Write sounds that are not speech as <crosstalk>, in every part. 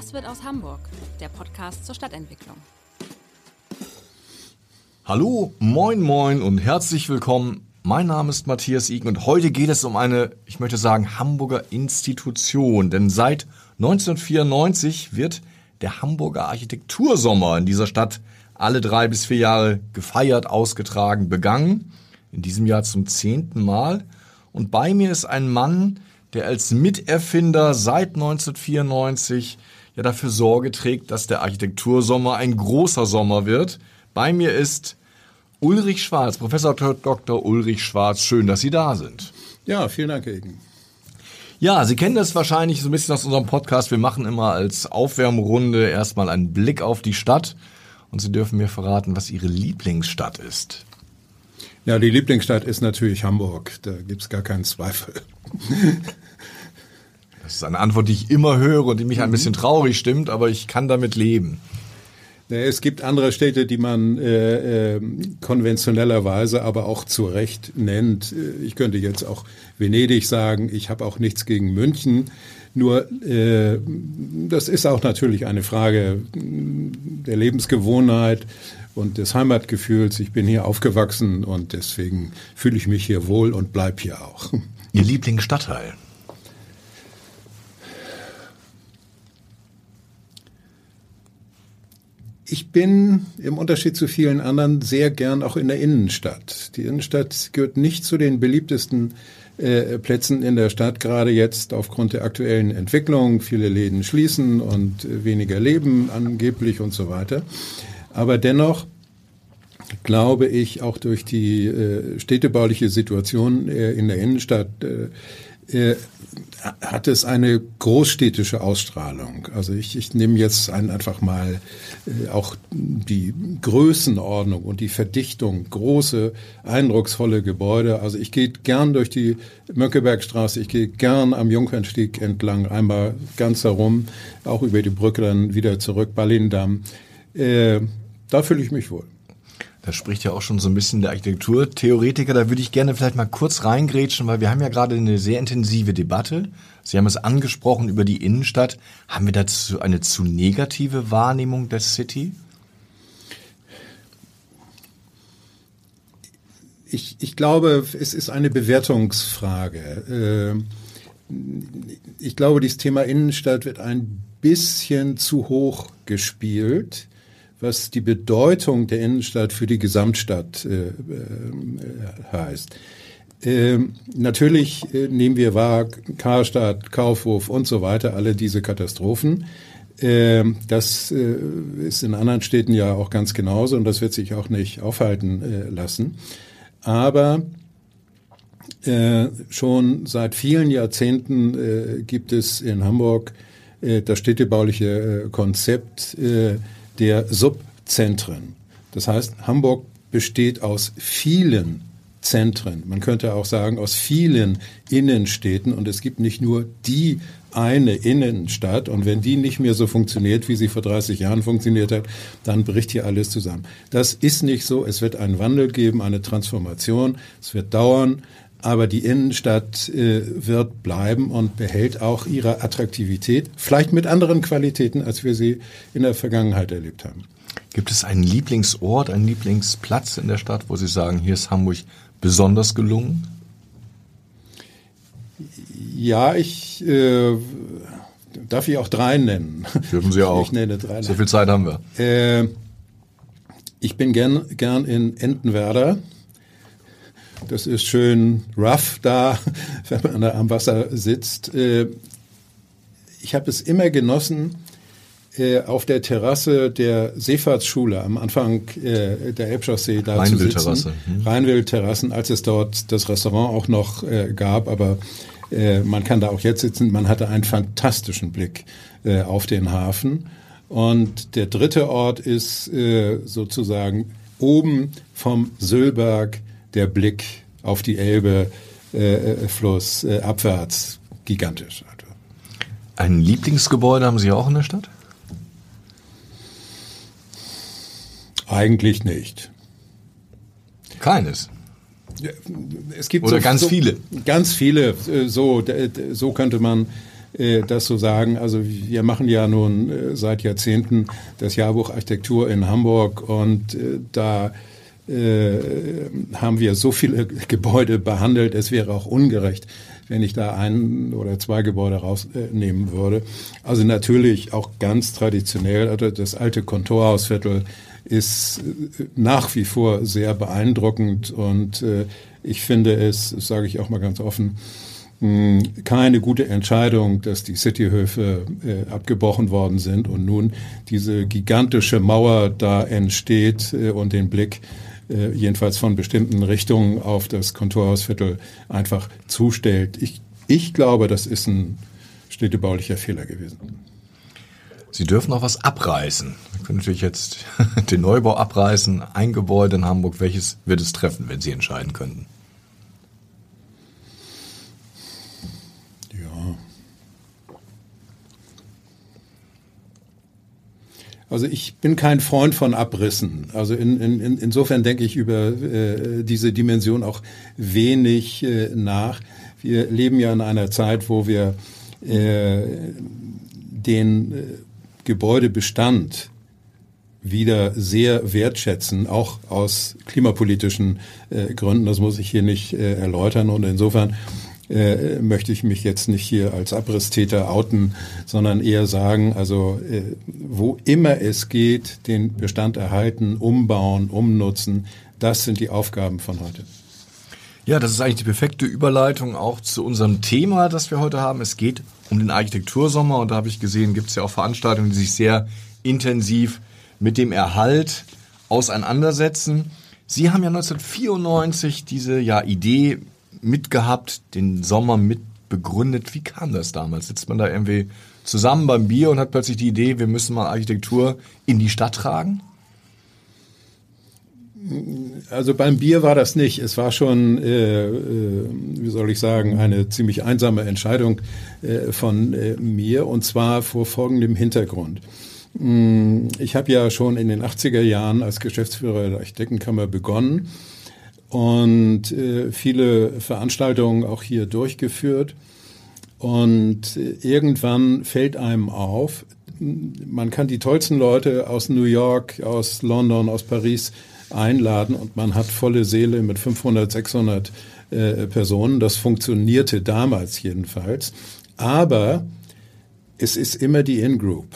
Was wird aus Hamburg? Der Podcast zur Stadtentwicklung. Hallo, moin, moin und herzlich willkommen. Mein Name ist Matthias Igen und heute geht es um eine, ich möchte sagen, Hamburger Institution. Denn seit 1994 wird der Hamburger Architektursommer in dieser Stadt alle drei bis vier Jahre gefeiert, ausgetragen, begangen. In diesem Jahr zum zehnten Mal. Und bei mir ist ein Mann, der als Miterfinder seit 1994 ja dafür Sorge trägt, dass der Architektursommer ein großer Sommer wird. Bei mir ist Ulrich Schwarz, Professor Dr. Ulrich Schwarz. Schön, dass Sie da sind. Ja, vielen Dank, Egen. Ja, Sie kennen das wahrscheinlich so ein bisschen aus unserem Podcast. Wir machen immer als Aufwärmrunde erstmal einen Blick auf die Stadt und Sie dürfen mir verraten, was Ihre Lieblingsstadt ist. Ja, die Lieblingsstadt ist natürlich Hamburg. Da gibt es gar keinen Zweifel. <laughs> Das ist eine Antwort, die ich immer höre und die mich ein bisschen traurig stimmt, aber ich kann damit leben. Es gibt andere Städte, die man äh, äh, konventionellerweise aber auch zu Recht nennt. Äh, ich könnte jetzt auch Venedig sagen. Ich habe auch nichts gegen München. Nur äh, das ist auch natürlich eine Frage der Lebensgewohnheit und des Heimatgefühls. Ich bin hier aufgewachsen und deswegen fühle ich mich hier wohl und bleib hier auch. Ihr Lieblingsstadtteil? Ich bin im Unterschied zu vielen anderen sehr gern auch in der Innenstadt. Die Innenstadt gehört nicht zu den beliebtesten äh, Plätzen in der Stadt, gerade jetzt aufgrund der aktuellen Entwicklung. Viele Läden schließen und äh, weniger leben angeblich und so weiter. Aber dennoch glaube ich, auch durch die äh, städtebauliche Situation äh, in der Innenstadt äh, äh hat es eine großstädtische Ausstrahlung. Also ich, ich nehme jetzt ein, einfach mal äh, auch die Größenordnung und die Verdichtung, große, eindrucksvolle Gebäude. Also ich gehe gern durch die Mönckebergstraße, ich gehe gern am Jungfernstieg entlang, einmal ganz herum, auch über die Brücke dann wieder zurück, Ballindamm. Äh, da fühle ich mich wohl. Da spricht ja auch schon so ein bisschen der Architekturtheoretiker. Da würde ich gerne vielleicht mal kurz reingrätschen, weil wir haben ja gerade eine sehr intensive Debatte. Sie haben es angesprochen über die Innenstadt. Haben wir dazu eine zu negative Wahrnehmung der City? Ich, ich glaube, es ist eine Bewertungsfrage. Ähm, ich glaube, dieses Thema Innenstadt wird ein bisschen zu hoch gespielt was die Bedeutung der Innenstadt für die Gesamtstadt äh, äh, heißt. Ähm, natürlich äh, nehmen wir wahr, Karstadt, Kaufhof und so weiter, alle diese Katastrophen. Ähm, das äh, ist in anderen Städten ja auch ganz genauso und das wird sich auch nicht aufhalten äh, lassen. Aber äh, schon seit vielen Jahrzehnten gibt es in Hamburg das städtebauliche Konzept der Subzentren. Das heißt, Hamburg besteht aus vielen Zentren. Man könnte auch sagen, aus vielen Innenstädten. Und es gibt nicht nur die eine Innenstadt. Und wenn die nicht mehr so funktioniert, wie sie vor 30 Jahren funktioniert hat, dann bricht hier alles zusammen. Das ist nicht so. Es wird einen Wandel geben, eine Transformation. Es wird dauern. Aber die Innenstadt äh, wird bleiben und behält auch ihre Attraktivität, vielleicht mit anderen Qualitäten, als wir sie in der Vergangenheit erlebt haben. Gibt es einen Lieblingsort, einen Lieblingsplatz in der Stadt, wo Sie sagen, hier ist Hamburg besonders gelungen? Ja, ich äh, darf ich auch drei nennen. Dürfen Sie <laughs> auch. Ich nenne drei. So viel Zeit haben wir. Äh, ich bin gern, gern in Entenwerder. Das ist schön rough da, <laughs> wenn man da am Wasser sitzt. Äh, ich habe es immer genossen, äh, auf der Terrasse der Seefahrtsschule am Anfang äh, der Elbchaussee da zu sitzen. Hm. Rheinwildterrassen, als es dort das Restaurant auch noch äh, gab, aber äh, man kann da auch jetzt sitzen. Man hatte einen fantastischen Blick auf den Hafen. Und der dritte Ort ist sozusagen oben vom Sülberg der Blick auf die Elbe äh, äh Fluss äh, abwärts gigantisch. Ein Lieblingsgebäude haben Sie auch in der Stadt? Eigentlich nicht. Keines. Es gibt Oder so, ganz so, viele. Ganz viele. Äh, so, so könnte man äh, das so sagen. Also wir machen ja nun seit Jahrzehnten das Jahrbuch Architektur in Hamburg und da haben wir so viele <laughs> Gebäude behandelt. Es wäre auch ungerecht, wenn ich da ein oder zwei Gebäude rausnehmen würde. Also natürlich auch ganz traditionell, also das alte Kontorhausviertel ist äh, nach wie vor sehr beeindruckend und äh, ich finde es, sage ich auch mal ganz offen, keine gute Entscheidung, dass die Cityhöfe äh, abgebrochen worden sind und nun diese gigantische Mauer da entsteht äh, und den Blick äh, jedenfalls von bestimmten Richtungen auf das Kontorhausviertel einfach zustellt. Ich, ich glaube, das ist ein städtebaulicher Fehler gewesen. Sie dürfen auch was abreißen. Wir können natürlich jetzt <laughs> den Neubau abreißen. Ein Gebäude in Hamburg, welches wird es treffen, wenn Sie entscheiden könnten? Ja. Also ich bin kein Freund von Abrissen. Also in, in, insofern denke ich über äh, diese Dimension auch wenig äh, nach. Wir leben ja in einer Zeit, wo wir äh, den äh, Gebäudebestand wieder sehr wertschätzen, auch aus klimapolitischen äh, Gründen. Das muss ich hier nicht äh, erläutern. Und insofern äh, möchte ich mich jetzt nicht hier als Abrisstäter outen, sondern eher sagen, also äh, wo immer es geht, den Bestand erhalten, umbauen, umnutzen, das sind die Aufgaben von heute. Ja, das ist eigentlich die perfekte Überleitung auch zu unserem Thema, das wir heute haben. Es geht um den Architektursommer und da habe ich gesehen, gibt es ja auch Veranstaltungen, die sich sehr intensiv mit dem Erhalt auseinandersetzen. Sie haben ja 1994 diese ja, Idee mitgehabt, den Sommer mit begründet. Wie kam das damals? Sitzt man da irgendwie zusammen beim Bier und hat plötzlich die Idee, wir müssen mal Architektur in die Stadt tragen? Also beim Bier war das nicht. Es war schon, äh, äh, wie soll ich sagen, eine ziemlich einsame Entscheidung äh, von äh, mir und zwar vor folgendem Hintergrund. Mm, ich habe ja schon in den 80er Jahren als Geschäftsführer der Architektenkammer begonnen und äh, viele Veranstaltungen auch hier durchgeführt. Und äh, irgendwann fällt einem auf, man kann die tollsten Leute aus New York, aus London, aus Paris einladen und man hat volle Seele mit 500, 600 äh, Personen. Das funktionierte damals jedenfalls. Aber es ist immer die In-Group.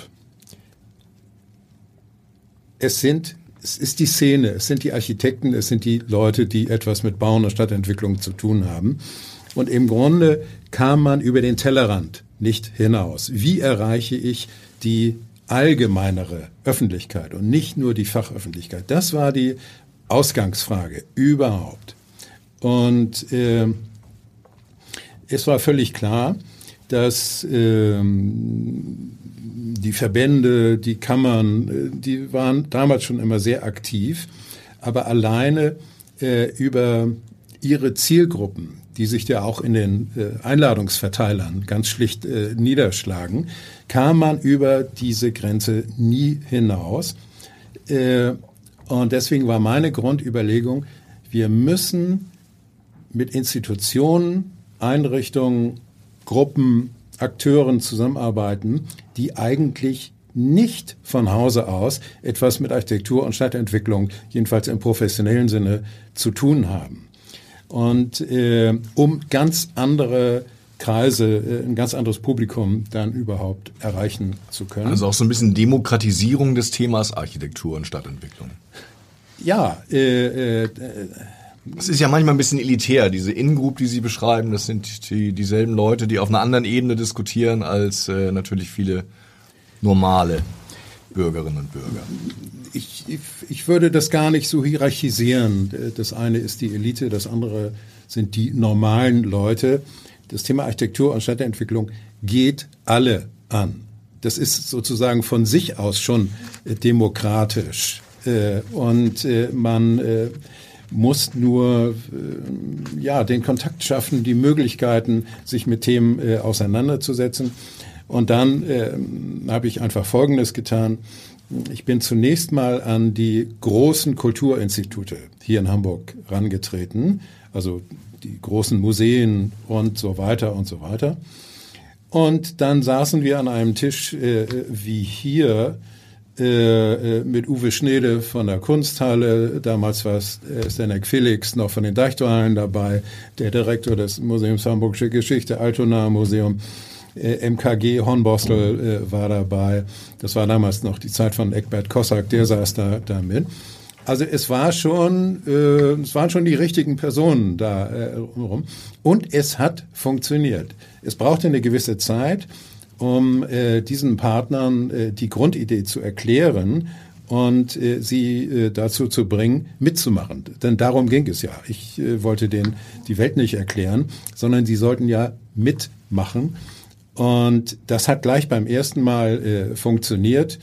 Es sind es ist die Szene, es sind die Architekten, es sind die Leute, die etwas mit Bauen und Stadtentwicklung zu tun haben. Und im Grunde kam man über den Tellerrand nicht hinaus. Wie erreiche ich die allgemeinere Öffentlichkeit und nicht nur die Fachöffentlichkeit. Das war die Ausgangsfrage überhaupt. Und äh, es war völlig klar, dass äh, die Verbände, die Kammern, äh, die waren damals schon immer sehr aktiv, aber alleine äh, über ihre Zielgruppen, die sich ja auch in den äh, Einladungsverteilern ganz schlicht äh, niederschlagen, kam man über diese Grenze nie hinaus. Äh, und deswegen war meine Grundüberlegung, wir müssen mit Institutionen, Einrichtungen, Gruppen, Akteuren zusammenarbeiten, die eigentlich nicht von Hause aus etwas mit Architektur und Stadtentwicklung, jedenfalls im professionellen Sinne, zu tun haben. Und äh, um ganz andere Kreise, äh, ein ganz anderes Publikum dann überhaupt erreichen zu können. Also auch so ein bisschen Demokratisierung des Themas Architektur und Stadtentwicklung. Ja, äh, äh, es ist ja manchmal ein bisschen elitär, diese In-Group, die Sie beschreiben, das sind die, dieselben Leute, die auf einer anderen Ebene diskutieren als äh, natürlich viele normale Bürgerinnen und Bürger? Ich, ich, ich würde das gar nicht so hierarchisieren. Das eine ist die Elite, das andere sind die normalen Leute. Das Thema Architektur und Stadtentwicklung geht alle an. Das ist sozusagen von sich aus schon demokratisch. Äh, und äh, man äh, muss nur ja den Kontakt schaffen, die Möglichkeiten, sich mit Themen auseinanderzusetzen. Und dann habe ich einfach Folgendes getan. Ich bin zunächst mal an die großen Kulturinstitute hier in Hamburg rangetreten, also die großen Museen und so weiter und so weiter. Und dann saßen wir an einem Tisch äh, wie hier äh, äh, mit Uwe Schnede von der Kunsthalle, damals war es äh, Stanek Felix noch von den Deichtorhallen dabei, der Direktor des Museums Hamburgische Geschichte, Altona Museum, MKG Hornborstel äh, war dabei. Das war damals noch die Zeit von Eckbert Kossack, der saß da, da mit. Also es war schon, äh, es waren schon die richtigen Personen da äh, rum. Und es hat funktioniert. Es brauchte eine gewisse Zeit um äh, diesen Partnern äh, die Grundidee zu erklären und äh, sie äh, dazu zu bringen, mitzumachen. Denn darum ging es ja. Ich äh, wollte denen die Welt nicht erklären, sondern sie sollten ja mitmachen. Und das hat gleich beim ersten Mal äh, funktioniert.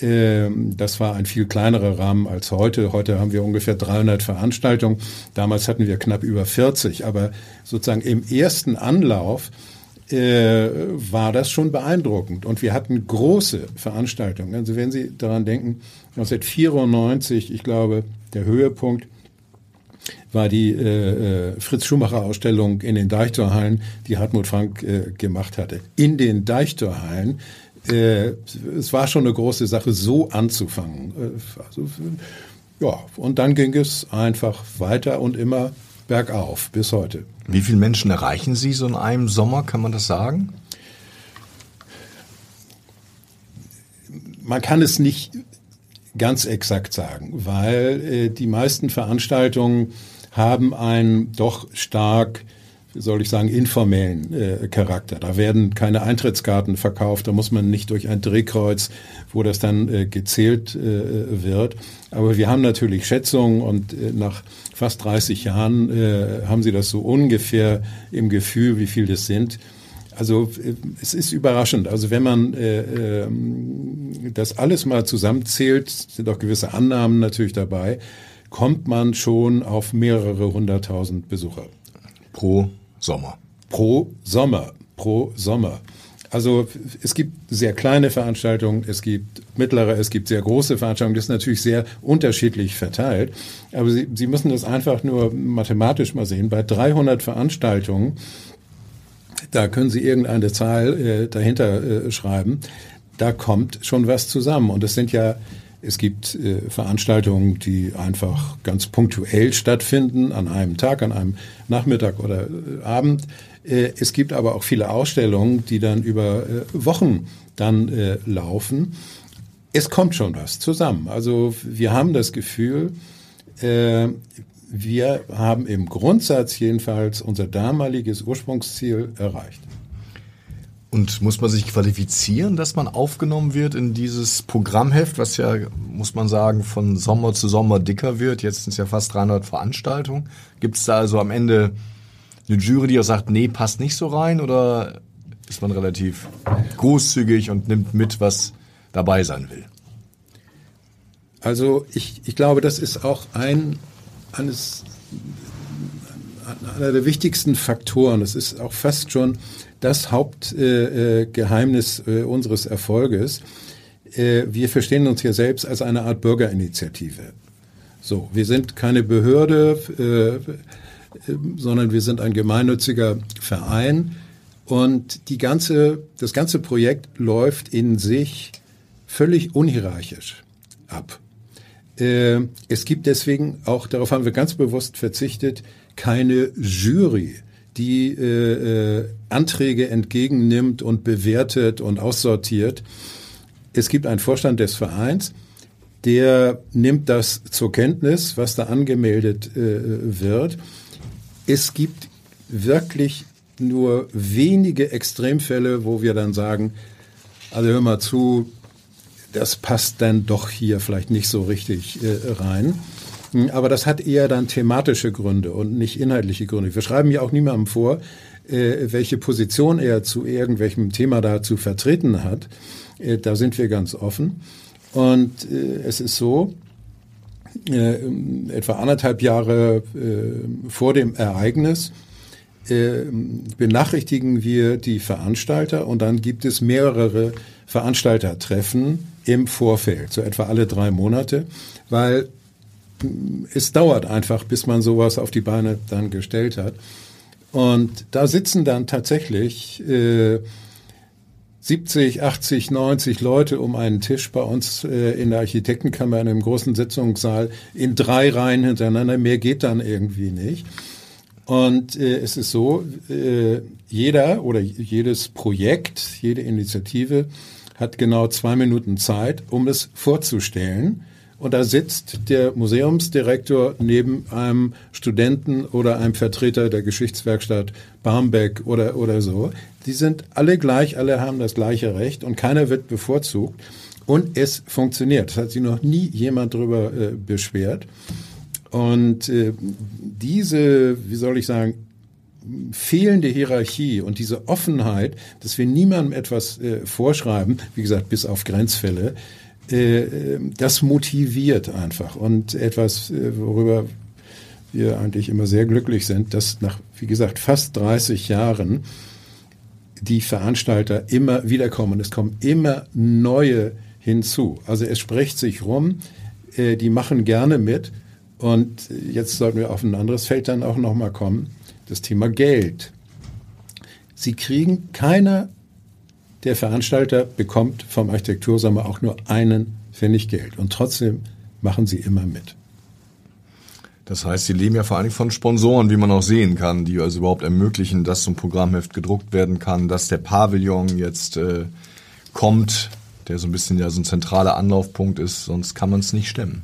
Ähm, das war ein viel kleinerer Rahmen als heute. Heute haben wir ungefähr 300 Veranstaltungen. Damals hatten wir knapp über 40. Aber sozusagen im ersten Anlauf äh, war das schon beeindruckend. Und wir hatten große Veranstaltungen. Also wenn Sie daran denken, 1994, ich glaube, der Höhepunkt war die äh, äh, Fritz Schumacher Ausstellung in den Deichtorhallen, die Hartmut Frank äh, gemacht hatte. In den Deichtorhallen. Äh, es war schon eine große Sache, so anzufangen. Äh, also, ja, und dann ging es einfach weiter und immer bergauf bis heute. Wie viele Menschen erreichen Sie so in einem Sommer, kann man das sagen? Man kann es nicht ganz exakt sagen, weil äh, die meisten Veranstaltungen haben einen doch stark soll ich sagen, informellen äh, Charakter. Da werden keine Eintrittskarten verkauft, da muss man nicht durch ein Drehkreuz, wo das dann äh, gezählt äh, wird. Aber wir haben natürlich Schätzungen und äh, nach fast 30 Jahren äh, haben Sie das so ungefähr im Gefühl, wie viel das sind. Also äh, es ist überraschend. Also wenn man äh, äh, das alles mal zusammenzählt, sind auch gewisse Annahmen natürlich dabei, kommt man schon auf mehrere hunderttausend Besucher. Pro Sommer. Pro Sommer. Pro Sommer. Also es gibt sehr kleine Veranstaltungen, es gibt mittlere, es gibt sehr große Veranstaltungen. Das ist natürlich sehr unterschiedlich verteilt. Aber Sie, Sie müssen das einfach nur mathematisch mal sehen. Bei 300 Veranstaltungen, da können Sie irgendeine Zahl äh, dahinter äh, schreiben. Da kommt schon was zusammen. Und es sind ja es gibt äh, Veranstaltungen, die einfach ganz punktuell stattfinden, an einem Tag, an einem Nachmittag oder äh, Abend. Äh, es gibt aber auch viele Ausstellungen, die dann über äh, Wochen dann äh, laufen. Es kommt schon was zusammen. Also wir haben das Gefühl, äh, wir haben im Grundsatz jedenfalls unser damaliges Ursprungsziel erreicht. Und muss man sich qualifizieren, dass man aufgenommen wird in dieses Programmheft, was ja, muss man sagen, von Sommer zu Sommer dicker wird? Jetzt sind es ja fast 300 Veranstaltungen. Gibt es da also am Ende eine Jury, die auch sagt, nee, passt nicht so rein? Oder ist man relativ großzügig und nimmt mit, was dabei sein will? Also ich, ich glaube, das ist auch ein eines einer der wichtigsten Faktoren. Es ist auch fast schon das Hauptgeheimnis äh, äh, unseres Erfolges. Äh, wir verstehen uns hier selbst als eine Art Bürgerinitiative. So, wir sind keine Behörde, äh, sondern wir sind ein gemeinnütziger Verein. Und die ganze, das ganze Projekt läuft in sich völlig unhierarchisch ab. Äh, es gibt deswegen auch, darauf haben wir ganz bewusst verzichtet, keine Jury die äh, äh, Anträge entgegennimmt und bewertet und aussortiert. Es gibt einen Vorstand des Vereins, der nimmt das zur Kenntnis, was da angemeldet äh, wird. Es gibt wirklich nur wenige Extremfälle, wo wir dann sagen, also hör mal zu, das passt dann doch hier vielleicht nicht so richtig äh, rein. Aber das hat eher dann thematische Gründe und nicht inhaltliche Gründe. Wir schreiben ja auch niemandem vor, äh, welche Position er zu irgendwelchem Thema da zu vertreten hat. Äh, da sind wir ganz offen. Und äh, es ist so, äh, etwa anderthalb Jahre vor dem Ereignis benachrichtigen wir die Veranstalter und dann gibt es mehrere Veranstaltertreffen im Vorfeld, so etwa alle drei Monate, weil es dauert einfach, bis man sowas auf die Beine dann gestellt hat. Und da sitzen dann tatsächlich äh, 70, 80, 90 Leute um einen Tisch bei uns äh, in der Architektenkammer in einem großen Sitzungssaal in drei Reihen hintereinander. Mehr geht dann irgendwie nicht. Und äh, es ist so, äh, jeder oder jedes Projekt, jede Initiative hat genau zwei Minuten Zeit, um es vorzustellen. Und da sitzt der Museumsdirektor neben einem Studenten oder einem Vertreter der Geschichtswerkstatt Barmbek oder, oder so. Die sind alle gleich, alle haben das gleiche Recht und keiner wird bevorzugt. Und es funktioniert. Es hat sich noch nie jemand darüber äh, beschwert. Und äh, diese, wie soll ich sagen, fehlende Hierarchie und diese Offenheit, dass wir niemandem etwas äh, vorschreiben, wie gesagt, bis auf Grenzfälle, das motiviert einfach. Und etwas, äh, worüber wir eigentlich immer sehr glücklich sind, dass nach, wie gesagt, fast 30 Jahren die Veranstalter immer wiederkommen. Es kommen immer neue hinzu. Also es spricht sich rum, äh, die machen gerne mit. Und jetzt sollten wir auf ein anderes Feld dann auch nochmal kommen, das Thema Geld. Sie kriegen keiner der Veranstalter bekommt vom Architektursommer auch nur einen Pfennig Geld. Und trotzdem machen sie immer mit. Das heißt, sie leben ja vor allem von Sponsoren, wie man auch sehen kann, die also überhaupt ermöglichen, dass so ein Programmheft gedruckt werden kann, dass der Pavillon jetzt äh, kommt, der so ein bisschen ja so ein zentraler Anlaufpunkt ist, sonst kann man es nicht stemmen.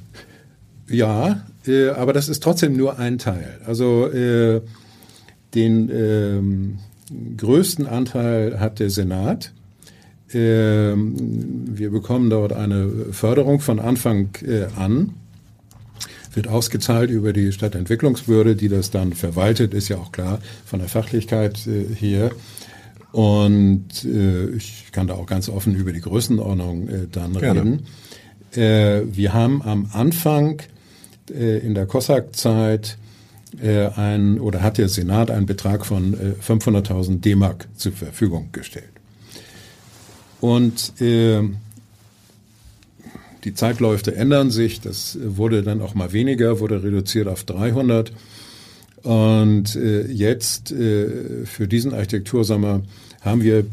Ja, äh, aber das ist trotzdem nur ein Teil. Also äh, den ähm, größten Anteil hat der Senat. Ähm, wir bekommen dort eine Förderung von Anfang äh, an. Wird ausgezahlt über die Stadtentwicklungsbehörde, die das dann verwaltet, ist ja auch klar von der Fachlichkeit äh, her. Und äh, ich kann da auch ganz offen über die Größenordnung dann Gerne. reden. wir haben am Anfang in der COSAC-Zeit ein oder hat der Senat einen Betrag von 500.000 D-Mark zur Verfügung gestellt. Und äh, die Zeitläufe ändern sich. Das wurde dann auch mal weniger, wurde reduziert auf 300. Und äh, jetzt äh, für diesen Architektursommer haben wir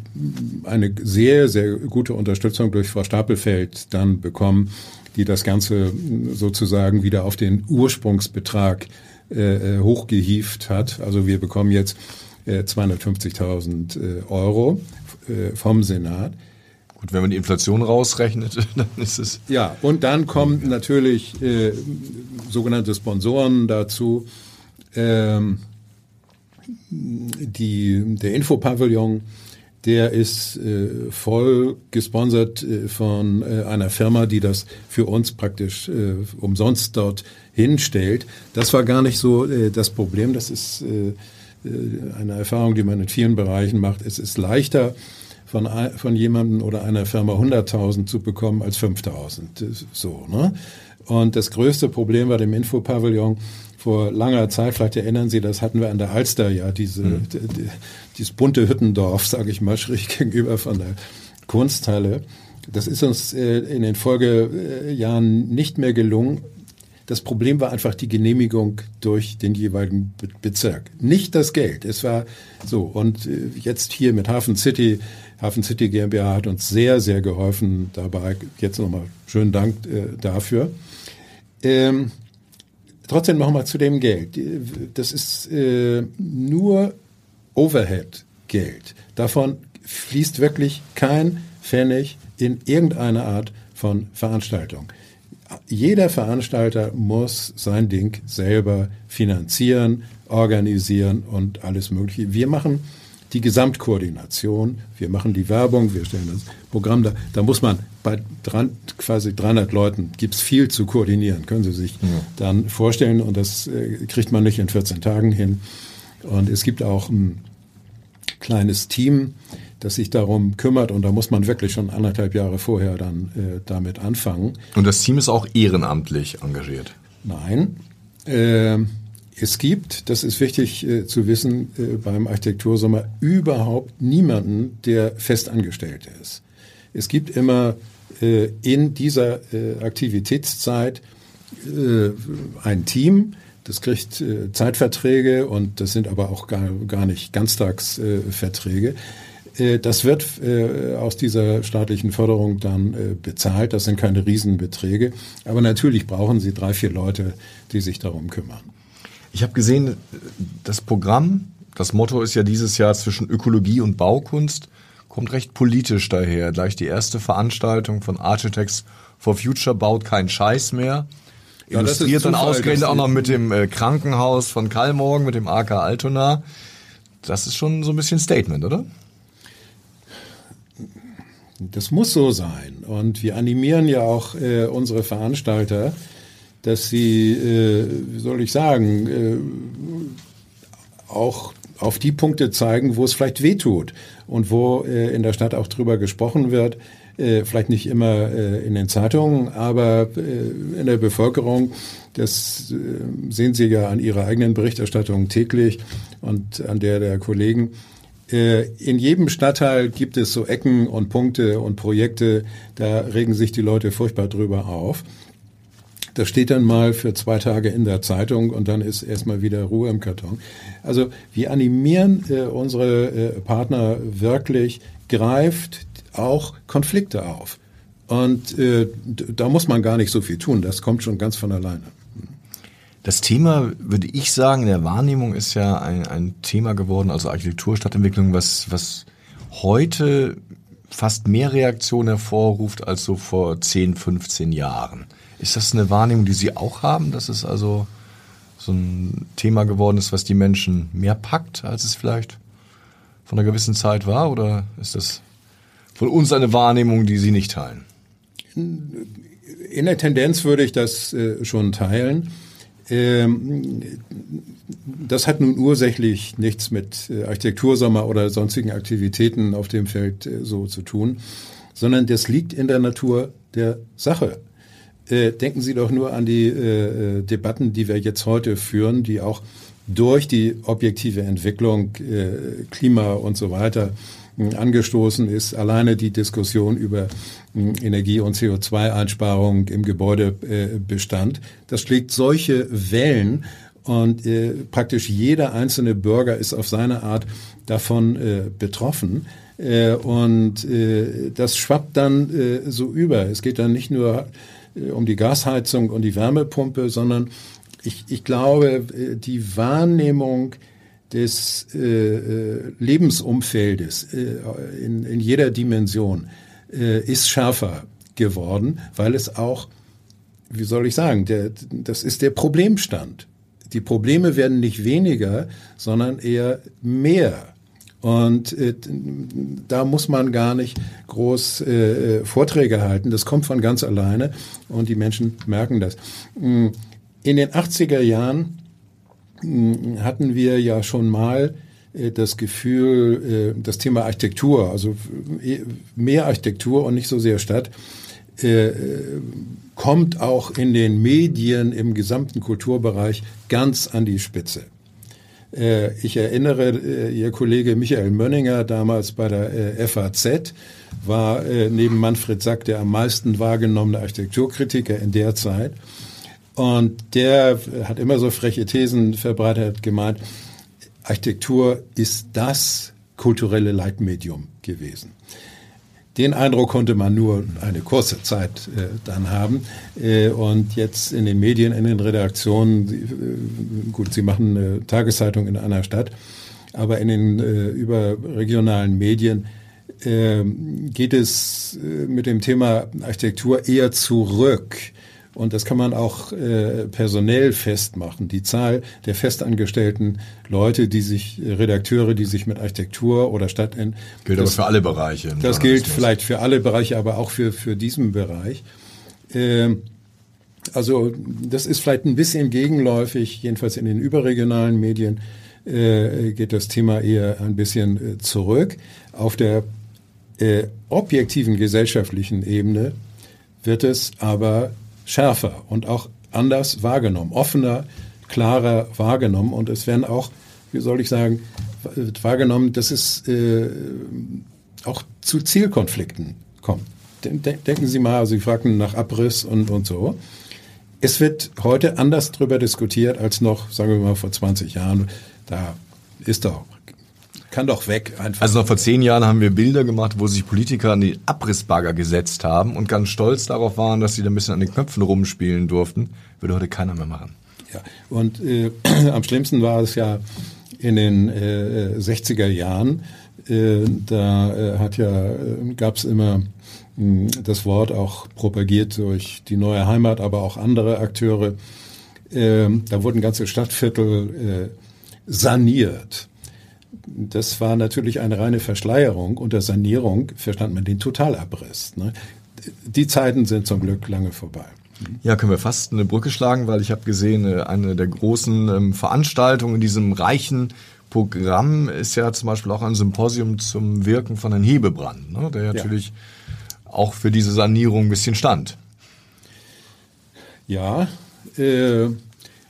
eine sehr, sehr gute Unterstützung durch Frau Stapelfeld dann bekommen, die das Ganze sozusagen wieder auf den Ursprungsbetrag äh, hochgehieft hat. Also wir bekommen jetzt äh, 250.000 äh, Euro äh, vom Senat. Gut, wenn man die Inflation rausrechnet, <laughs> dann ist es. Ja, und dann kommen natürlich äh, sogenannte Sponsoren dazu. Ähm, die, der Infopavillon, der ist äh, voll gesponsert äh, von äh, einer Firma, die das für uns praktisch äh, umsonst dort hinstellt. Das war gar nicht so äh, das Problem. Das ist äh, eine Erfahrung, die man in vielen Bereichen macht. Es ist leichter, von, von jemandem oder einer Firma 100.000 zu bekommen als 5.000. So, ne? Und das größte Problem war dem Infopavillon vor langer Zeit, vielleicht erinnern Sie, das hatten wir an der Alster ja, diese, mhm. dieses bunte Hüttendorf, sage ich mal, <laughs> schräg gegenüber von der Kunsthalle. Das ist uns äh, in den Folgejahren nicht mehr gelungen, das Problem war einfach die Genehmigung durch den jeweiligen Bezirk. Nicht das Geld. Es war so. Und äh, jetzt hier mit Hafen City, Hafen City GmbH hat uns sehr, sehr geholfen dabei. Jetzt nochmal schönen Dank äh, dafür. Ähm, trotzdem nochmal zu dem Geld. Das ist äh, nur Overhead-Geld. Davon fließt wirklich kein Pfennig in irgendeine Art von Veranstaltung jeder Veranstalter muss sein Ding selber finanzieren, organisieren und alles Mögliche. Wir machen die Gesamtkoordination. Wir machen die Werbung, wir stellen das Programm da. Da muss man bei dran, quasi 300 Leuten gibt's viel zu koordinieren, können Sie sich ja. dann vorstellen. Und das äh, kriegt man nicht in 14 Tagen hin. Und es gibt auch ein kleines Team, das sich darum kümmert und da muss man wirklich schon anderthalb Jahre vorher dann äh, damit anfangen. Und das Team ist auch ehrenamtlich engagiert? Nein. Äh, es gibt, das ist wichtig äh, zu wissen, äh, beim Architektursommer überhaupt niemanden, der fest angestellt ist. Es gibt immer äh, in dieser äh, Aktivitätszeit äh, ein Team, das kriegt äh, Zeitverträge und das sind aber auch gar, gar nicht Ganztagsverträge. Das wird aus dieser staatlichen Förderung dann bezahlt. Das sind keine Riesenbeträge. Aber natürlich brauchen Sie drei, vier Leute, die sich darum kümmern. Ich habe gesehen, das Programm, das Motto ist ja dieses Jahr zwischen Ökologie und Baukunst, kommt recht politisch daher. Gleich die erste Veranstaltung von Architects for Future baut keinen Scheiß mehr. Ja, Illustriert dann ausgerechnet auch noch mit dem äh, Krankenhaus von Kallmorgen, mit dem AK Altona. Das ist schon so ein bisschen Statement, oder? Das muss so sein. Und wir animieren ja auch äh, unsere Veranstalter, dass sie, äh, wie soll ich sagen, äh, auch auf die Punkte zeigen, wo es vielleicht wehtut und wo äh, in der Stadt auch drüber gesprochen wird. Äh, vielleicht nicht immer äh, in den Zeitungen, aber äh, in der Bevölkerung. Das äh, sehen Sie ja an Ihrer eigenen Berichterstattung täglich und an der der Kollegen. Äh, in jedem Stadtteil gibt es so Ecken und Punkte und Projekte, da regen sich die Leute furchtbar drüber auf. Das steht dann mal für zwei Tage in der Zeitung und dann ist erstmal wieder Ruhe im Karton. Also wir animieren äh, unsere äh, Partner wirklich, greift auch Konflikte auf. Und äh, da muss man gar nicht so viel tun, das kommt schon ganz von alleine. Das Thema, würde ich sagen, der Wahrnehmung ist ja ein, ein Thema geworden, also Architektur, Stadtentwicklung, was, was heute fast mehr Reaktionen hervorruft als so vor 10, 15 Jahren. Ist das eine Wahrnehmung, die Sie auch haben, dass es also so ein Thema geworden ist, was die Menschen mehr packt, als es vielleicht von einer gewissen Zeit war? Oder ist das von uns eine Wahrnehmung, die Sie nicht teilen? In der Tendenz würde ich das äh, schon teilen. Ähm, das hat nun ursächlich nichts mit äh, Architektursommer oder sonstigen Aktivitäten auf dem Feld äh, so zu tun, sondern das liegt in der Natur der Sache. Äh, denken Sie doch nur an die Debatten, die wir jetzt heute führen, die auch durch die objektive Entwicklung, Klima und so weiter angestoßen ist. Alleine die Diskussion über Energie- und CO2-Einsparung im Gebäudebestand, das schlägt solche Wellen und äh, praktisch jeder einzelne Bürger ist auf seine Art davon äh, betroffen. Äh, und äh, das schwappt dann äh, so über. Es geht dann nicht nur äh, um die Gasheizung und die Wärmepumpe, sondern ich, ich glaube, äh, die Wahrnehmung des äh, äh, Lebensumfeldes äh, in, in jeder Dimension äh, ist schärfer geworden, weil es auch, wie soll ich sagen, der, das ist der Problemstand. Die Probleme werden nicht weniger, sondern eher mehr. Und äh, da muss man gar nicht groß äh, Vorträge halten. Das kommt von ganz alleine und die Menschen merken das. In den 80er Jahren hatten wir ja schon mal äh, das Gefühl, äh, das Thema Architektur, also äh, mehr Architektur und nicht so sehr Stadt, kommt auch in den Medien im gesamten Kulturbereich ganz an die Spitze. Ich erinnere, Ihr Kollege Michael Mönninger damals bei der FAZ war neben Manfred Sack der am meisten wahrgenommene Architekturkritiker in der Zeit. Und der hat immer so freche Thesen verbreitet, gemeint, Architektur ist das kulturelle Leitmedium gewesen. Den Eindruck konnte man nur eine kurze Zeit äh, dann haben. Äh, und jetzt in den Medien, in den Redaktionen, äh, gut, sie machen eine Tageszeitung in einer Stadt, aber in den äh, überregionalen Medien ähm, geht es äh, mit dem Thema Architektur eher zurück Und das kann man auch äh, personell festmachen. Die Zahl der festangestellten Leute, die sich, Redakteure, die sich mit Architektur oder Stadt... Gilt das, aber für alle Bereiche. Das gilt vielleicht für alle Bereiche, aber auch für, für diesen Bereich. Äh, also das ist vielleicht ein bisschen gegenläufig, jedenfalls in den überregionalen Medien äh, geht das Thema eher ein bisschen äh, zurück. Auf der äh, objektiven gesellschaftlichen Ebene wird es aber schärfer und auch anders wahrgenommen, offener, klarer wahrgenommen und es werden auch, wie soll ich sagen, wahrgenommen, dass es äh, auch zu Zielkonflikten kommt. Denken Sie mal, Sie fragten nach Abriss und, und so. Es wird heute anders darüber diskutiert als noch, sagen wir mal, vor 20 Jahren. Da ist doch kann doch weg einfach. Also noch vor zehn Jahren haben wir Bilder gemacht, wo sich Politiker an die Abrissbagger gesetzt haben und ganz stolz darauf waren, dass sie da ein bisschen an den Knöpfen rumspielen durften. Würde heute keiner mehr machen. Ja, und äh, <clears throat> am schlimmsten war es ja in den äh, 60er Jahren. Äh, da äh, hat ja, äh, gab es immer mh, das Wort auch propagiert durch die neue Heimat, aber auch andere Akteure. Äh, da wurden ganze Stadtviertel äh, saniert das war natürlich eine reine Verschleierung. Unter Sanierung verstand man den Totalabriss. Ne? Die Zeiten sind zum Glück lange vorbei. Ja, können wir fast eine Brücke schlagen, weil ich habe gesehen, äh, eine der großen ähm, Veranstaltungen in diesem reichen Programm ist ja zum Beispiel auch ein Symposium zum Wirken von Herrn Hebebrand, ne, der natürlich ja. auch für diese Sanierung ein bisschen stand. Ja, äh,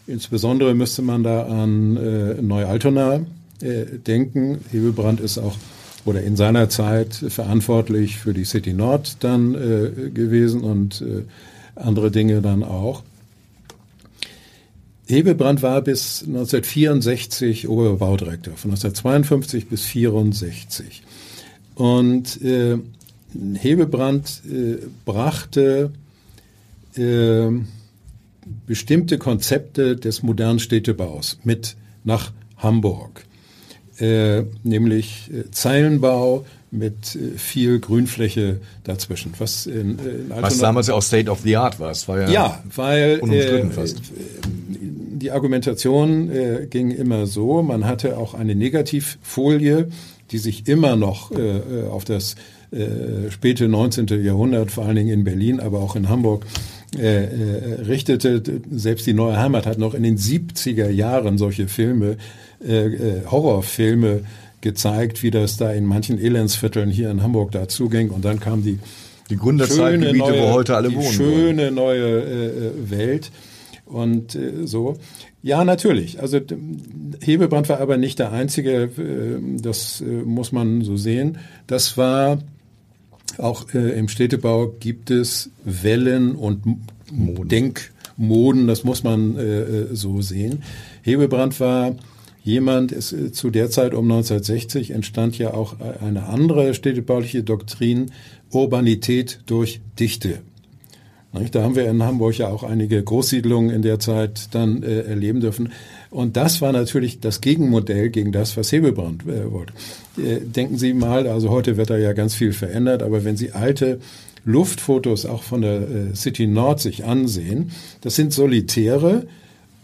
insbesondere müsste man da an äh, Neu-Altona äh, denken. Hebelbrand ist auch oder in seiner Zeit verantwortlich für die City Nord dann äh, gewesen und äh, andere Dinge dann auch. Hebebrand war bis 1964 Oberbaudirektor, von 1952 bis 1964. Und äh, Hebebrand äh, brachte äh, bestimmte Konzepte des modernen Städtebaus mit nach Hamburg äh, nämlich äh, Zeilenbau mit äh, viel Grünfläche dazwischen. Was, in, in was damals ja auch State of the Art war. Es war ja, ja weil äh, fast. die Argumentation äh, ging immer so, man hatte auch eine Negativfolie, die sich immer noch äh, auf das äh, späte 19. Jahrhundert, vor allen Dingen in Berlin, aber auch in Hamburg, äh, äh, richtete. Selbst die Neue Heimat hat noch in den 70er Jahren solche Filme äh, äh, Horrorfilme gezeigt, wie das da in manchen Elendsvierteln hier in Hamburg da zuging. Und dann kam die, die Gründerzeitgebiete, wo heute alle wohnen. Schöne wollen. neue äh, äh, Welt. Und äh, so. Ja, natürlich. Also Hebebrand war aber nicht der einzige, äh, das äh, muss man so sehen. Das war auch im Städtebau gibt es Wellen und Moden. Denkmoden, das muss man so sehen. Hebebrand war jemand, es, äh, zu der Zeit um 1960 entstand ja auch äh, eine andere städtebauliche Doktrin, Urbanität durch Dichte. Da haben wir in Hamburg ja auch einige Großsiedlungen in der Zeit dann äh, erleben dürfen. Und das war natürlich das Gegenmodell gegen das, was Hebelbrand äh, wollte. Äh, denken Sie mal, also heute wird da ja ganz viel verändert, aber wenn Sie alte Luftfotos auch von der äh, City Nord sich ansehen, das sind Solitäre,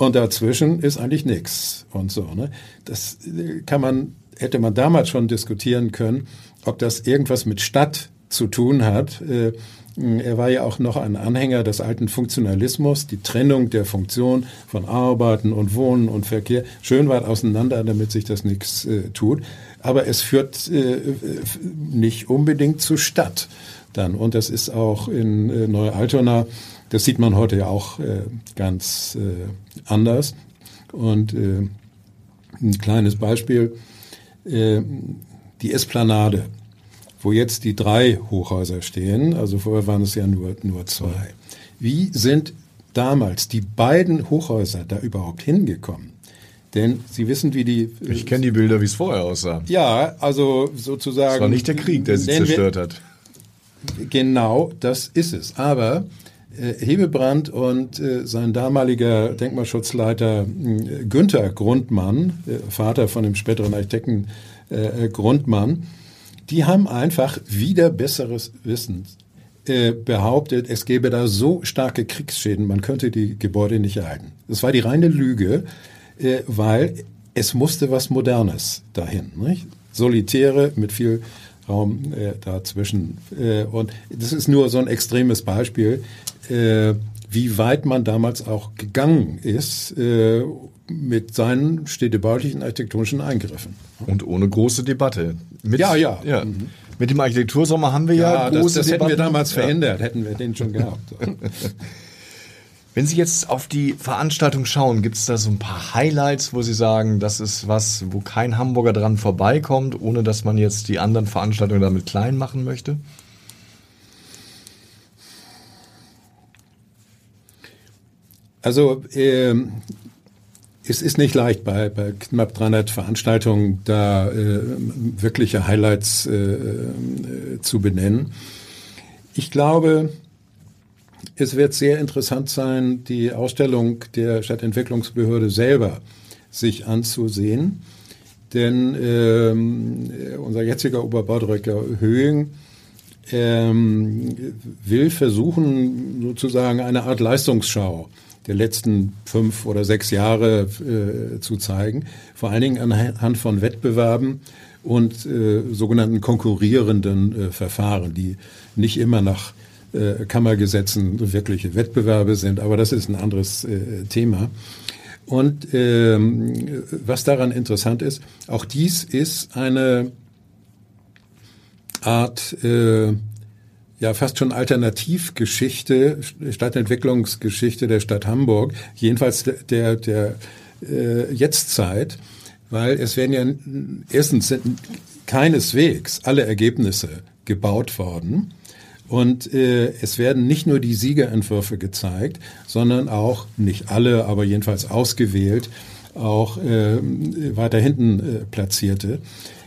und dazwischen ist eigentlich nichts und so. Ne? Das äh, kann man, hätte man damals schon diskutieren können, ob das irgendwas mit Stadt zu tun hat. Äh, er war ja auch noch ein Anhänger des alten Funktionalismus, die Trennung der Funktion von Arbeiten und Wohnen und Verkehr schön weit auseinander, damit sich das nichts äh, tut. Aber es führt äh, nicht unbedingt zur Stadt dann. Und das ist auch in äh, Neu-Altona das sieht man heute ja auch äh, ganz äh, anders. Und äh, ein kleines Beispiel, äh, die Esplanade, wo jetzt die drei Hochhäuser stehen, also vorher waren es ja nur, nur zwei. Wie sind damals die beiden Hochhäuser da überhaupt hingekommen? Denn Sie wissen, wie die. Ich kenne die Bilder, wie es vorher aussah. Ja, also sozusagen. Es war nicht der Krieg, der sie zerstört hat. Genau, das ist es. Aber Hebebrand und äh, sein damaliger Denkmalschutzleiter äh, Günther Grundmann, Vater von dem späteren Architekten Grundmann, die haben einfach wieder besseres Wissen äh, behauptet, es gäbe da so starke Kriegsschäden, man könnte die Gebäude nicht erhalten. Das war die reine Lüge, äh, weil es musste was Modernes dahin. Nicht? Solitäre mit viel Raum äh, dazwischen. Äh, und das ist nur so ein extremes Beispiel, äh, wie weit man damals auch gegangen ist äh, mit seinen städtebaulichen architektonischen Eingriffen. Und ohne große Debatte. Mit, ja, ja. ja. Mhm. Mit dem Architektursommer haben wir ja, ja große das, das hätten wir damals verändert, hätten wir den schon gehabt. <laughs> Wenn Sie jetzt auf die Veranstaltung schauen, gibt es da so ein paar Highlights, wo Sie sagen, das ist was, wo kein Hamburger dran vorbeikommt, ohne dass man jetzt die anderen Veranstaltungen damit klein machen möchte? Also ähm, es ist nicht leicht, bei, bei knapp 300 Veranstaltungen da äh, wirkliche Highlights äh, äh, zu benennen. Ich glaube, es wird sehr interessant sein, die Ausstellung der Stadtentwicklungsbehörde selber sich anzusehen. Denn ähm, unser jetziger Oberbaudrucker Höhing ähm, will versuchen, sozusagen eine Art Leistungsschau der letzten fünf oder sechs Jahre äh, zu zeigen. Vor allen Dingen anhand von Wettbewerben und äh, sogenannten konkurrierenden äh, Verfahren, die nicht immer nach äh, Kammergesetzen wirkliche Wettbewerbe sind, aber das ist ein anderes äh, Thema. Und ähm, was daran interessant ist, auch dies ist eine Art äh, ja fast schon Alternativgeschichte, Stadtentwicklungsgeschichte der Stadt Hamburg, jedenfalls der, der äh, Jetztzeit, weil es werden ja erstens sind keineswegs alle Ergebnisse gebaut worden. Und äh, es werden nicht nur die Siegerentwürfe gezeigt, sondern auch, nicht alle, aber jedenfalls ausgewählt, auch äh, weiter hinten äh, platzierte.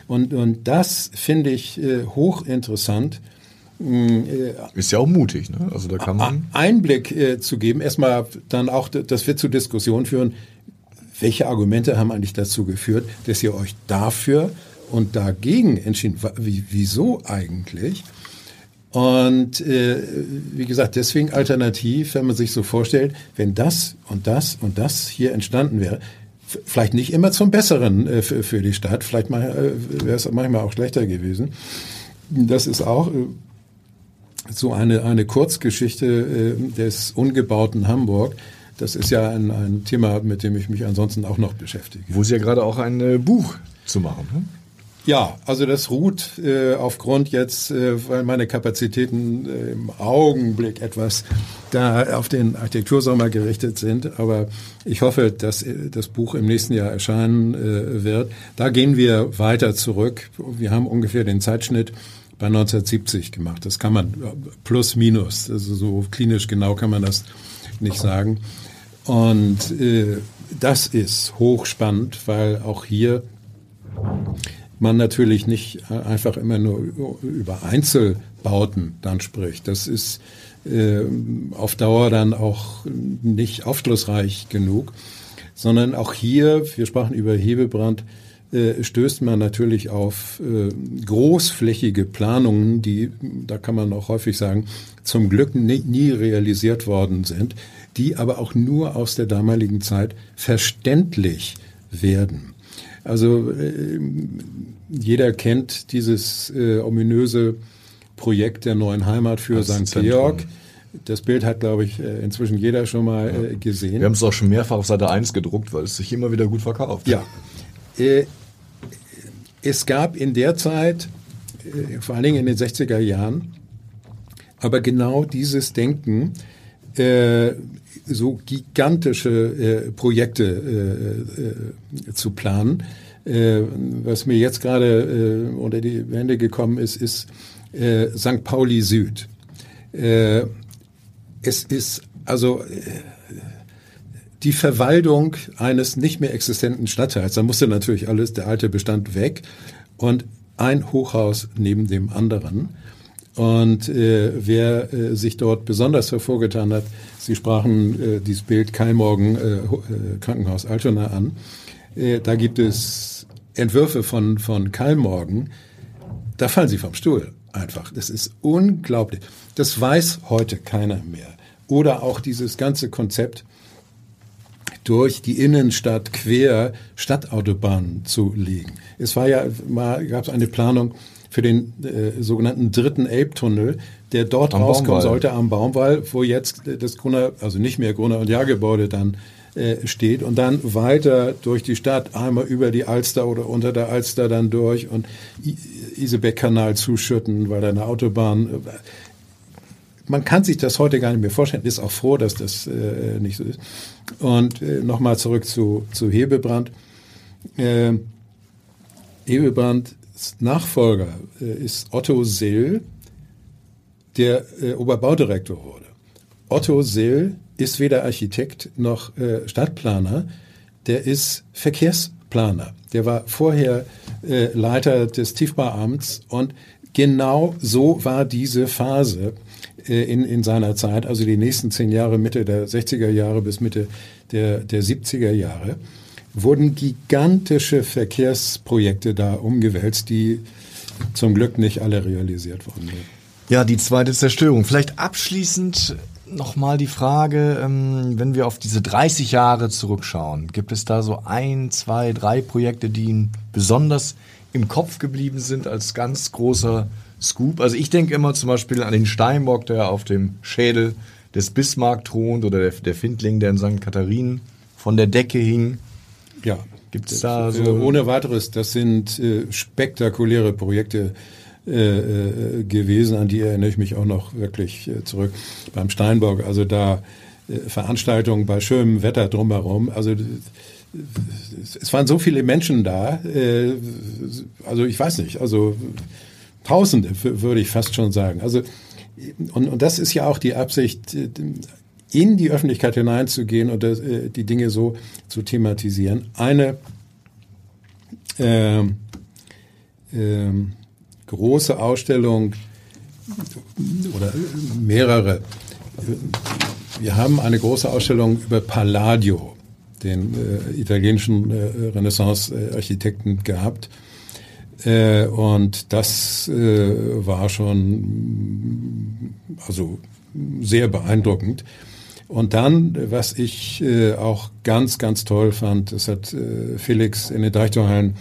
Und, und das finde ich äh, hochinteressant, ist ja auch mutig, ne? Also da kann man Einblick äh, zu geben. Erstmal dann auch, das wird zu Diskussionen führen. Welche Argumente haben eigentlich dazu geführt, dass ihr euch dafür und dagegen entschieden? Wie, wieso eigentlich? Und äh, wie gesagt, deswegen alternativ, wenn man sich so vorstellt, wenn das und das und das hier entstanden wäre, vielleicht nicht immer zum Besseren äh, für, für, die Stadt, vielleicht äh, wäre es manchmal auch schlechter gewesen. Das ist auch äh, so eine, eine Kurzgeschichte äh, des ungebauten Hamburg. Das ist ja ein, ein Thema, mit dem ich mich ansonsten auch noch beschäftige. Wo Sie ja gerade auch ein äh, Buch zu machen. Ne? Ja, also das ruht äh, aufgrund jetzt, äh, weil meine Kapazitäten äh, im Augenblick etwas da auf den Architektursommer gerichtet sind. Aber ich hoffe, dass äh, das Buch im nächsten Jahr erscheinen äh, wird. Da gehen wir weiter zurück. Wir haben ungefähr den Zeitschnitt bei 1970 gemacht. Das kann man plus minus, also so klinisch genau kann man das nicht sagen. Und äh, das ist hochspannend, weil auch hier man natürlich nicht einfach immer nur über Einzelbauten dann spricht. Das ist äh, auf Dauer dann auch nicht aufschlussreich genug, sondern auch hier, wir sprachen über Hebebrand, äh, stößt man natürlich auf äh, großflächige Planungen, die, da kann man auch häufig sagen, zum Glück nie, nie realisiert worden sind, die aber auch nur aus der damaligen Zeit verständlich werden. Also äh, jeder kennt dieses äh, ominöse Projekt der neuen Heimat für St. Georg. Das Bild hat, glaube ich, äh, inzwischen jeder schon mal äh, gesehen. Wir haben es auch schon mehrfach auf Seite 1 gedruckt, weil es sich immer wieder gut verkauft. Ja, äh, es gab in der Zeit, äh, vor allen Dingen in den 60er Jahren, aber genau dieses Denken, äh, so gigantische Projekte zu planen. was mir jetzt gerade unter die Hände gekommen ist, ist St. Pauli Süd. es ist also die Verwaltung eines nicht mehr existenten Stadtteils. Da musste natürlich alles, der alte Bestand weg und ein Hochhaus neben dem anderen. Und äh, wer äh, sich dort besonders hervorgetan hat, Sie sprachen äh, dieses Bild Keilmorgen äh, äh, Krankenhaus Altona an. Äh, da gibt es Entwürfe von, von Keilmorgen, da fallen Sie vom Stuhl. einfach. Das ist unglaublich. Das weiß heute keiner mehr. Oder auch dieses ganze Konzept, durch die Innenstadt quer Stadtautobahnen zu legen. Es war ja mal gab es eine Planung für den äh, sogenannten dritten Elbtunnel, der dort am rauskommen Baumwall. sollte am Baumwall, wo jetzt das Gruner, also nicht mehr Gruner und Jahrgebäude dann äh, steht und dann weiter durch die Stadt, einmal über die Alster oder unter der Alster dann durch und Isebeck-Kanal zuschütten, weil da eine Autobahn. Äh, man kann sich das heute gar nicht mehr vorstellen. Ist auch froh, dass das äh, nicht so ist. Und äh, nochmal zurück zu, zu Hebebrand. Äh, Hebebrands Nachfolger äh, ist Otto Sill, der äh, Oberbaudirektor wurde. Otto Sill ist weder Architekt noch äh, Stadtplaner, der ist Verkehrsplaner. Der war vorher äh, Leiter des Tiefbauamts und genau so war diese Phase in, in seiner Zeit, also die nächsten zehn Jahre, Mitte der 60er Jahre bis Mitte der, der 70er Jahre, wurden gigantische Verkehrsprojekte da umgewälzt, die zum Glück nicht alle realisiert wurden. Ja, die zweite Zerstörung. Vielleicht abschließend nochmal die Frage, ähm, wenn wir auf diese 30 Jahre zurückschauen, gibt es da so ein, zwei, drei Projekte, die Ihnen besonders im Kopf geblieben sind als ganz großer Scoop? Also ich denke immer zum Beispiel an den Steinbock, der auf dem Schädel des Bismarck thront oder der, der Findling, der in St. Katharinen von der Decke hing. Ja, gibt es da so? Ohne weiteres, das sind äh, spektakuläre Projekte äh, äh, gewesen, an die erinnere ich mich auch noch wirklich äh, zurück beim Steinbock. Also da äh, Veranstaltungen bei schönem Wetter drumherum. Also es waren so viele Menschen da. Äh, also ich weiß nicht, also Tausende würde ich fast schon sagen. Also und, und das ist ja auch die Absicht, äh, in die Öffentlichkeit hineinzugehen und äh, die Dinge so zu thematisieren. Eine äh, äh, große Ausstellung oder mehrere. Wir haben eine große Ausstellung über Palladio, den äh, italienischen äh, Renaissance-Architekten, gehabt. Äh, und das äh, war schon also sehr beeindruckend. Und dann, was ich äh, auch ganz, ganz toll fand, das hat äh, Felix in den Deichtorhallen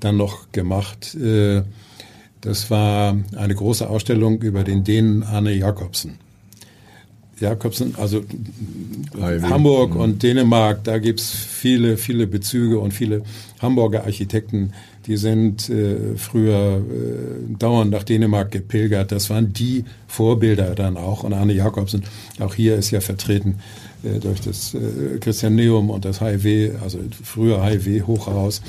dann noch gemacht. Äh, das war eine große Ausstellung über den Dänen Arne Jakobsen. Jakobsen, also Highway. Hamburg mhm. und Dänemark, da gibt's viele, viele Bezüge und viele Hamburger Architekten, die sind äh, früher äh, dauernd nach Dänemark gepilgert. Das waren die Vorbilder dann auch. Und Arne Jakobsen, auch hier ist ja vertreten äh, durch das äh, Christianeum und das HIW, also früher HIW Hochhaus.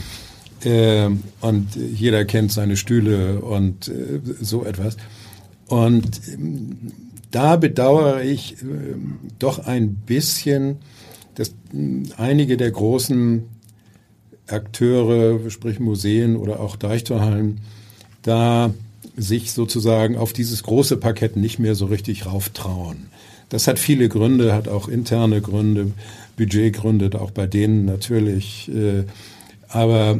Äh, und jeder kennt seine Stühle und äh, so etwas. Und ähm, da bedauere ich äh, doch ein bisschen, dass einige der großen Akteure, sprich Museen oder auch Deichtorhallen, da sich sozusagen auf dieses große Parkett nicht mehr so richtig rauftrauen. Das hat viele Gründe, hat auch interne Gründe, Budgetgründe, auch bei denen natürlich. Äh, aber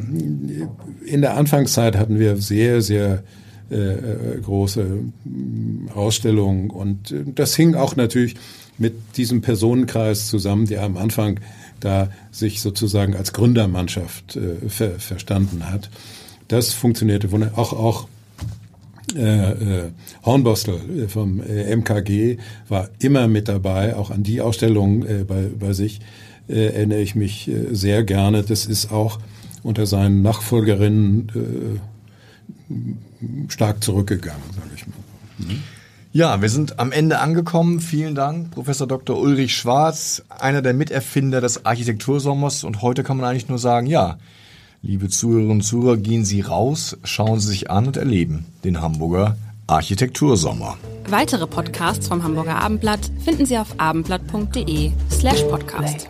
in der Anfangszeit hatten wir sehr, sehr äh, große mm, Ausstellungen und äh, das hing auch natürlich mit diesem Personenkreis zusammen, der am Anfang da sich sozusagen als Gründermannschaft äh, ver verstanden hat. Das funktionierte wunderbar. Auch, auch äh, äh, Hornbostel äh, vom äh, MKG war immer mit dabei, auch an die Ausstellung äh, bei, bei sich äh, erinnere ich mich sehr gerne. Das ist auch unter seinen Nachfolgerinnen stark zurückgegangen, sage ich mal. Mhm. Ja, wir sind am Ende angekommen. Vielen Dank, Professor Dr. Ulrich Schwarz, einer der Miterfinder des Architektursommers. Und heute kann man eigentlich nur sagen, ja, liebe Zuhörerinnen und Zuhörer, gehen Sie raus, schauen Sie sich an und erleben den Hamburger Architektursommer. Weitere Podcasts vom Hamburger Abendblatt finden Sie auf abendblatt.de slash podcast.